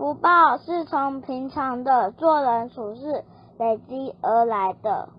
福报是从平常的做人处事累积而来的。